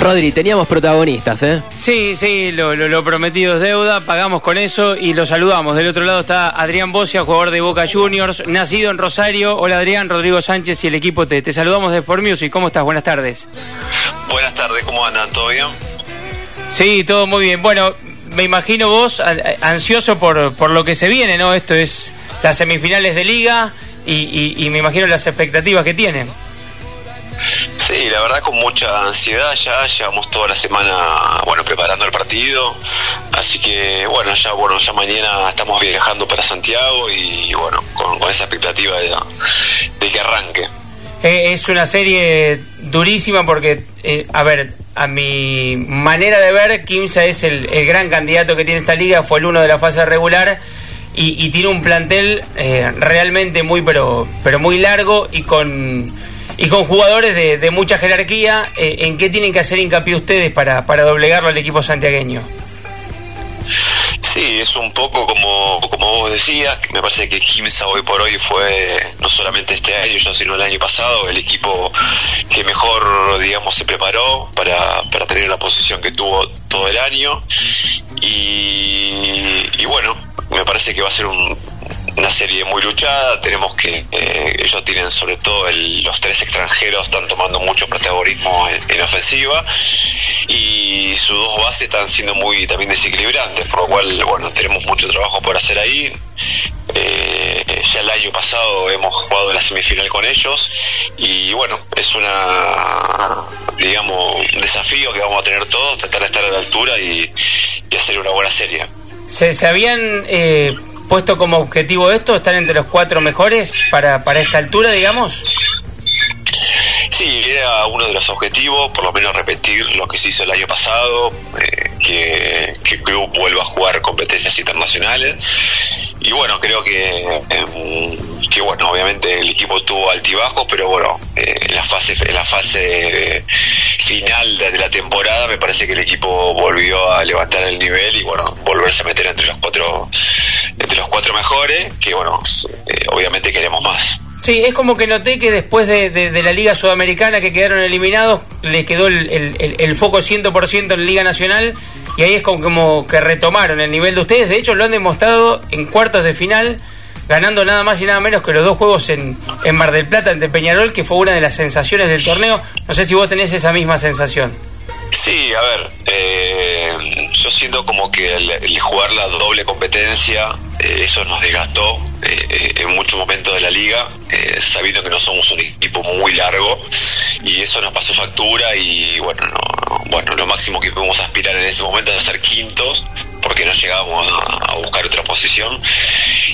Rodri, teníamos protagonistas, ¿eh? Sí, sí, lo, prometido es deuda, pagamos con eso y lo saludamos. Del otro lado está Adrián Bocia, jugador de Boca Juniors, nacido en Rosario. Hola Adrián, Rodrigo Sánchez y el equipo te, te saludamos de Sport Music. ¿Cómo estás? Buenas tardes. Buenas tardes, ¿cómo andan? ¿Todo bien? Sí, todo muy bien. Bueno, me imagino vos ansioso por, por lo que se viene, ¿no? Esto es las semifinales de liga y, y me imagino las expectativas que tienen. Sí, la verdad con mucha ansiedad ya, llevamos toda la semana, bueno, preparando el partido, así que bueno, ya bueno, ya mañana estamos viajando para Santiago y bueno, con, esa expectativa de, que arranque. Eh, es una serie durísima porque, eh, a ver, a mi manera de ver, Kimsa es el, gran candidato que tiene esta liga, fue el uno de la fase regular y, tiene un plantel eh, realmente muy, pero, pero muy largo y con y con jugadores de, mucha jerarquía, eh, ¿en qué tienen que hacer hincapié ustedes para, para doblegarlo al equipo santiagueño? Sí, es un poco como, como vos decías, me parece que Kimsa hoy por hoy fue, no solamente este año, sino el año pasado, el equipo digamos, se preparó para, para tener la posición que tuvo todo el año. Y, y bueno, me parece que va a ser un, una serie muy luchada, tenemos que, eh, ellos tienen sobre todo los tres extranjeros están tomando mucho protagonismo en, ofensiva y sus dos bases están siendo muy también desequilibrantes, por lo cual, bueno, tenemos mucho trabajo por hacer ahí. Eh, ya el año pasado hemos jugado la semifinal con ellos y bueno, es una, digamos, un desafío que vamos a tener todos, tratar de estar a la altura y, hacer una buena serie. Se, se habían eh, puesto como objetivo esto, estar entre los cuatro mejores para, para esta altura, digamos? Sí, era uno de los objetivos, por lo menos repetir lo que se hizo el año pasado, eh, que, que el club vuelva a jugar competencias internacionales. Y bueno, creo que, em, que bueno, obviamente el equipo tuvo altibajos, pero bueno, eh, en la fase, en la fase final de, la temporada me parece que el equipo volvió a levantar el nivel y bueno, volverse a meter entre los cuatro entre los cuatro mejores, que bueno, eh, obviamente queremos más. Sí, es como que noté que después de, la Liga Sudamericana que quedaron eliminados, le quedó el, el, el foco 100% en la Liga Nacional y ahí es como, como que retomaron el nivel de ustedes. De hecho, lo han demostrado en cuartos de final, ganando nada más y nada menos que los dos juegos en, en Mar del Plata ante Peñarol, que fue una de las sensaciones del torneo. No sé si vos tenés esa misma sensación. Sí, a ver, eh, yo siento como que el, jugar la doble competencia, eh, eso nos desgastó eh, en muchos momentos de la liga, sabiendo que no somos un equipo muy largo, y eso nos pasó factura y bueno, no, bueno, lo máximo que pudimos aspirar en ese momento es ser quintos, porque no llegábamos a, buscar otra posición.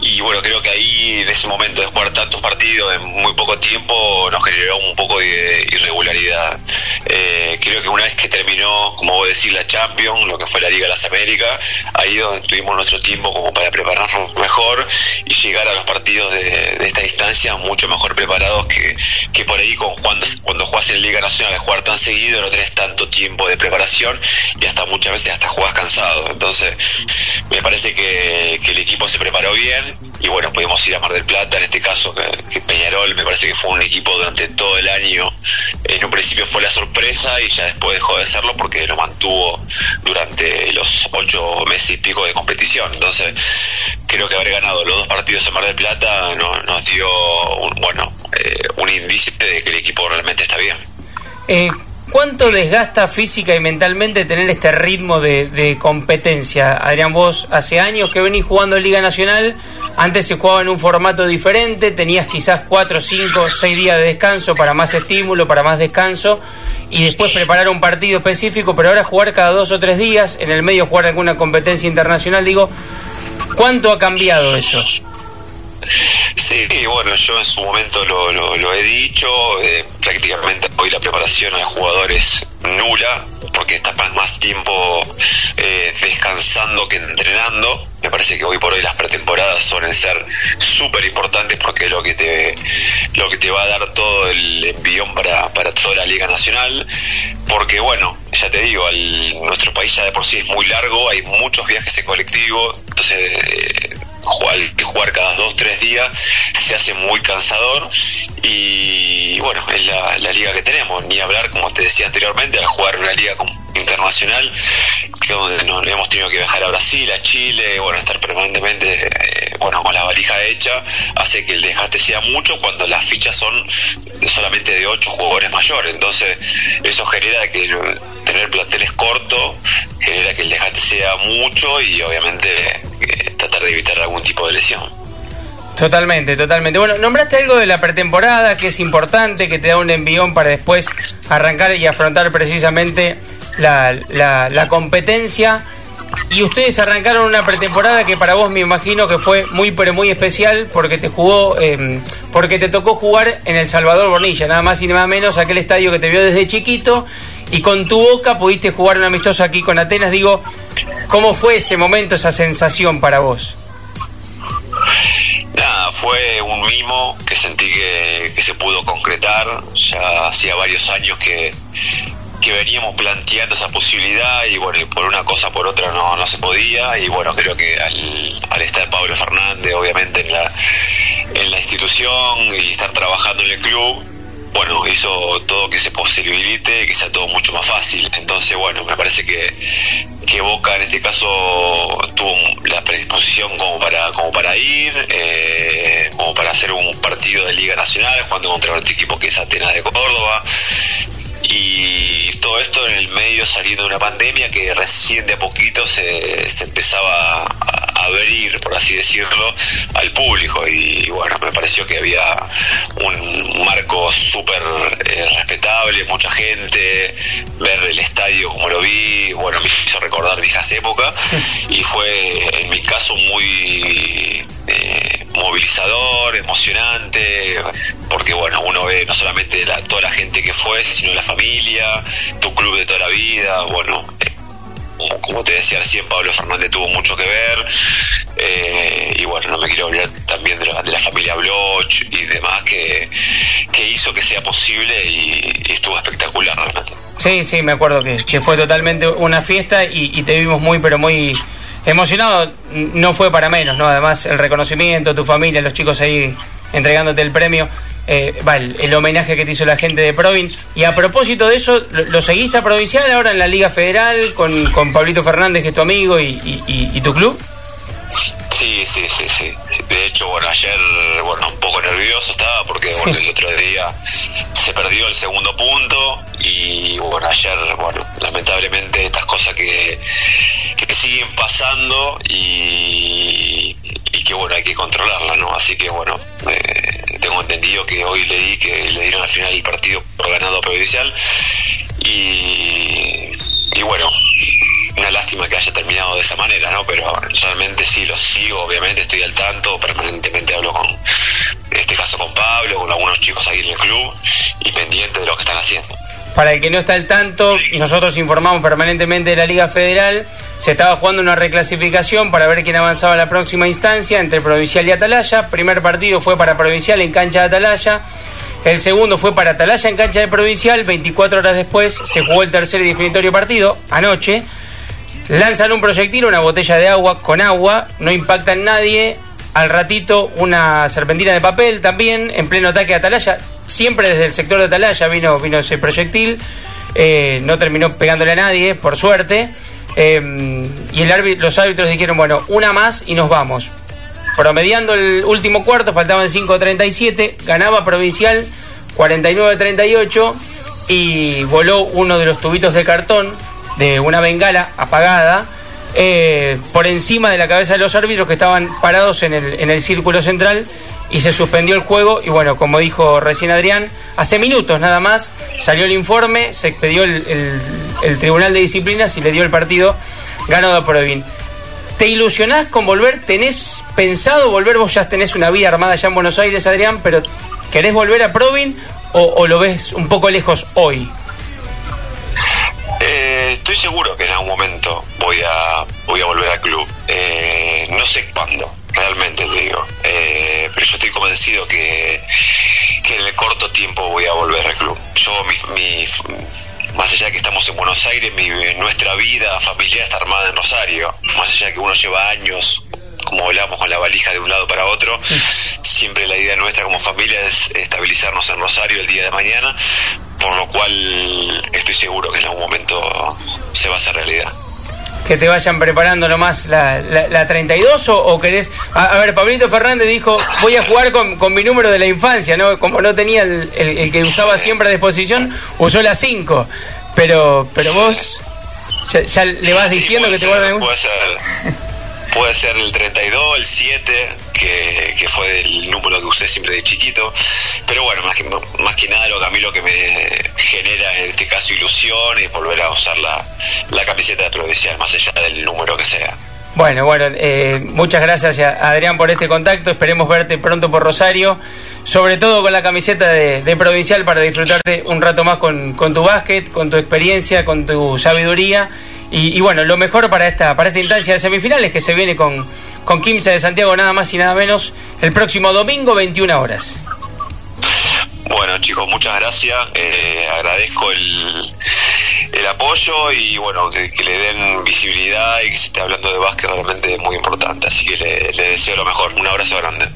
Y bueno, creo que ahí en ese momento de jugar tantos partidos en muy poco tiempo nos generó un poco de irregularidad. Eh, creo que una vez que terminó, como vos decís, la Champions, lo que fue la Liga de las Américas, ahí donde tuvimos nuestro tiempo como para prepararnos mejor y llegar a los partidos de, esta distancia mucho mejor preparados que, que por ahí cuando, cuando jugás en Liga Nacional, a jugar tan seguido no tenés tanto tiempo de preparación y hasta muchas veces hasta jugás cansado. Entonces, me parece que, el equipo se preparó bien y bueno, pudimos ir a Mar del Plata, en este caso que, Peñarol me parece que fue un equipo durante todo el año, en un principio fue la sorpresa y ya después dejó de serlo porque lo mantuvo durante los ocho meses y pico de competición. Entonces, creo que haber ganado los dos partidos en Mar del Plata nos dio un, bueno, eh, un indicio de que el equipo realmente está bien. Eh, ¿Cuánto desgasta física y mentalmente tener este ritmo de, competencia? Adrián, vos hace años que venís jugando en Liga Nacional, antes se jugaba en un formato diferente, tenías quizás 4, 5, 6 días de descanso para más estímulo, para más descanso, y después preparar un partido específico, pero ahora jugar cada dos o tres días, en el medio jugar alguna competencia internacional, digo, ¿cuánto ha cambiado eso? Sí, bueno, yo en su momento lo, lo, he dicho, eh, prácticamente hoy la preparación al jugador es nula, porque estás más tiempo eh, descansando que entrenando. Me parece que hoy por hoy las pretemporadas suelen ser súper importantes porque lo que te lo que te va a dar todo el envión para, para toda la Liga Nacional. Porque bueno, ya te digo, nuestro país ya de por sí es muy largo, hay muchos viajes en colectivo, entonces jugar, jugar cada dos, tres días se hace muy cansador y bueno, es la, la liga que tenemos, ni hablar, como te decía anteriormente, al jugar una liga internacional, donde nos hemos tenido que viajar a Brasil, a Chile, bueno, estar permanentemente, eh, bueno, con la valija hecha, hace que el desgaste sea mucho cuando las fichas son solamente de ocho jugadores mayores, entonces eso genera que tener planteles cortos genera que el desgaste sea mucho y obviamente eh, tratar de evitar algún tipo de lesión. Totalmente, totalmente. Bueno, nombraste algo de la pretemporada que es importante, que te da un envión para después arrancar y afrontar precisamente la, la, competencia. Y ustedes arrancaron una pretemporada que para vos me imagino que fue muy pero muy especial porque te jugó, em, porque te tocó jugar en el Salvador Bornilla, nada más y nada menos aquel estadio que te vio desde chiquito y con tu boca pudiste jugar un amistoso aquí con Atenas. Digo, ¿cómo fue ese momento, esa sensación para vos? Nada, fue un mimo que sentí que, se pudo concretar. Ya hacía varios años que, que veníamos planteando esa posibilidad y bueno, por una cosa por otra no, no se podía y bueno, creo que al, al estar Pablo Fernández obviamente en la, en la institución y estar trabajando en el club, bueno, hizo todo que se posibilite y que sea todo mucho más fácil. Entonces, bueno, me parece que, que Boca en este caso tuvo la predisposición como para como para ir, eh, como para hacer un partido de Liga Nacional jugando contra otro equipo que es Atenas de Córdoba. Y todo esto en el medio saliendo de una pandemia que recién de a poquito se, se empezaba a, abrir, por así decirlo, al público. Y bueno, me pareció que había un marco súper eh, respetable, mucha gente, ver el estadio como lo vi, bueno, me hizo recordar viejas épocas y fue en mi caso muy eh, movilizador, emocionante, porque bueno, uno ve no solamente toda la gente que fue, sino la familia, tu club de toda la vida, bueno, como te decía recién, Pablo Fernández tuvo mucho que ver. Eh, y bueno, no me quiero olvidar también de la, de la familia Bloch y demás que, que hizo que sea posible y, estuvo espectacular realmente. Sí, sí, me acuerdo que, que fue totalmente una fiesta y, te vimos muy, pero muy emocionado. No fue para menos, ¿no? Además, el reconocimiento, tu familia, los chicos ahí entregándote el premio eh, el, homenaje que te hizo la gente de Provin. Y a propósito de eso, ¿lo, seguís a Provincial ahora en la Liga Federal con, con Pablito Fernández, que es tu amigo, y, y, tu club? Sí, sí, sí, sí. De hecho, bueno, ayer, bueno, un poco nervioso estaba porque, bueno, el otro día se perdió el segundo punto y, bueno, ayer, bueno, lamentablemente estas cosas que, que siguen pasando y, y que, bueno, hay que controlarlas, ¿no? Así que, bueno, eh, tengo entendido que hoy leí que le dieron al final el partido por ganado provincial y, y bueno, una lástima que haya terminado de esa manera, ¿no? Pero realmente sí, lo sigo, obviamente estoy al tanto, permanentemente hablo con, en este caso con Pablo, con algunos chicos ahí en el club y pendiente de lo que están haciendo. Para el que no está al tanto, nosotros informamos permanentemente de la Liga Federal se estaba jugando una reclasificación para ver quién avanzaba a la próxima instancia entre Provincial y Atalaya. Primer partido fue para Provincial en cancha de Atalaya. El segundo fue para Atalaya en cancha de Provincial. 24 horas después se jugó el tercer y definitorio partido, anoche. Lanzan un proyectil, una botella de agua con agua, no impacta en nadie. Al ratito una serpentina de papel también, en pleno ataque a Atalaya. Siempre desde el sector de Atalaya vino, vino ese proyectil. Eh, no terminó pegándole a nadie, por suerte. Em, y el los árbitros dijeron, bueno, una más y nos vamos. Promediando el último cuarto, faltaban 5.37, ganaba Provincial 49-38 y voló uno de los tubitos de cartón de una bengala apagada eh, por encima de la cabeza de los árbitros que estaban parados en el, en el círculo central y se suspendió el juego y bueno, como dijo recién Adrián, hace minutos nada más salió el informe, se expedió el, Tribunal de Disciplinas y le dio el partido ganado a Provin. ¿Te ilusionás con volver? ¿Tenés pensado volver? Vos ya tenés una vida armada allá en Buenos Aires, Adrián, pero ¿querés volver a Provin o, lo ves un poco lejos hoy? Estoy seguro que en algún momento voy a, voy a volver al club. Eh, no sé cuándo, realmente te digo. Eh, pero yo estoy convencido que, que en el corto tiempo voy a volver al club. Yo, mi, más allá de que estamos en Buenos Aires, mi, nuestra vida familiar está armada en Rosario. Más allá de que uno lleva años como volamos con la valija de un lado para otro. Siempre la idea nuestra como familia es estabilizarnos en Rosario el día de mañana, por lo cual estoy seguro que en algún momento se va a hacer realidad que te vayan preparando nomás la, la, 32 o, o querés... A, ver, Pablito Fernández dijo, voy a jugar con, con, mi número de la infancia, ¿no? Como no tenía el, el, que usaba siempre a disposición, usó la 5. Pero, pero vos ya, le vas diciendo que te guarden un... Puede ser, puede ser el 32, el 7, que, que, fue el número que usé siempre de chiquito. Pero bueno, más que, más que nada lo que a mí lo que me genera en este caso ilusión es volver a usar la, la camiseta de provincial, más allá del número que sea. Bueno, bueno, eh, muchas gracias Adrián por este contacto. Esperemos verte pronto por Rosario, sobre todo con la camiseta de, Provincial para disfrutarte un rato más con, con, tu básquet, con tu experiencia, con tu sabiduría. Y, bueno, lo mejor para esta, para esta instancia de semifinales que se viene con, con Quimsa de Santiago, nada más y nada menos, el próximo domingo, 21 horas. Bueno, chicos, muchas gracias. Eh, agradezco el, el apoyo y bueno, que, le den visibilidad y que se esté hablando de básquet realmente es muy importante. Así que le, le deseo lo mejor. Un abrazo grande.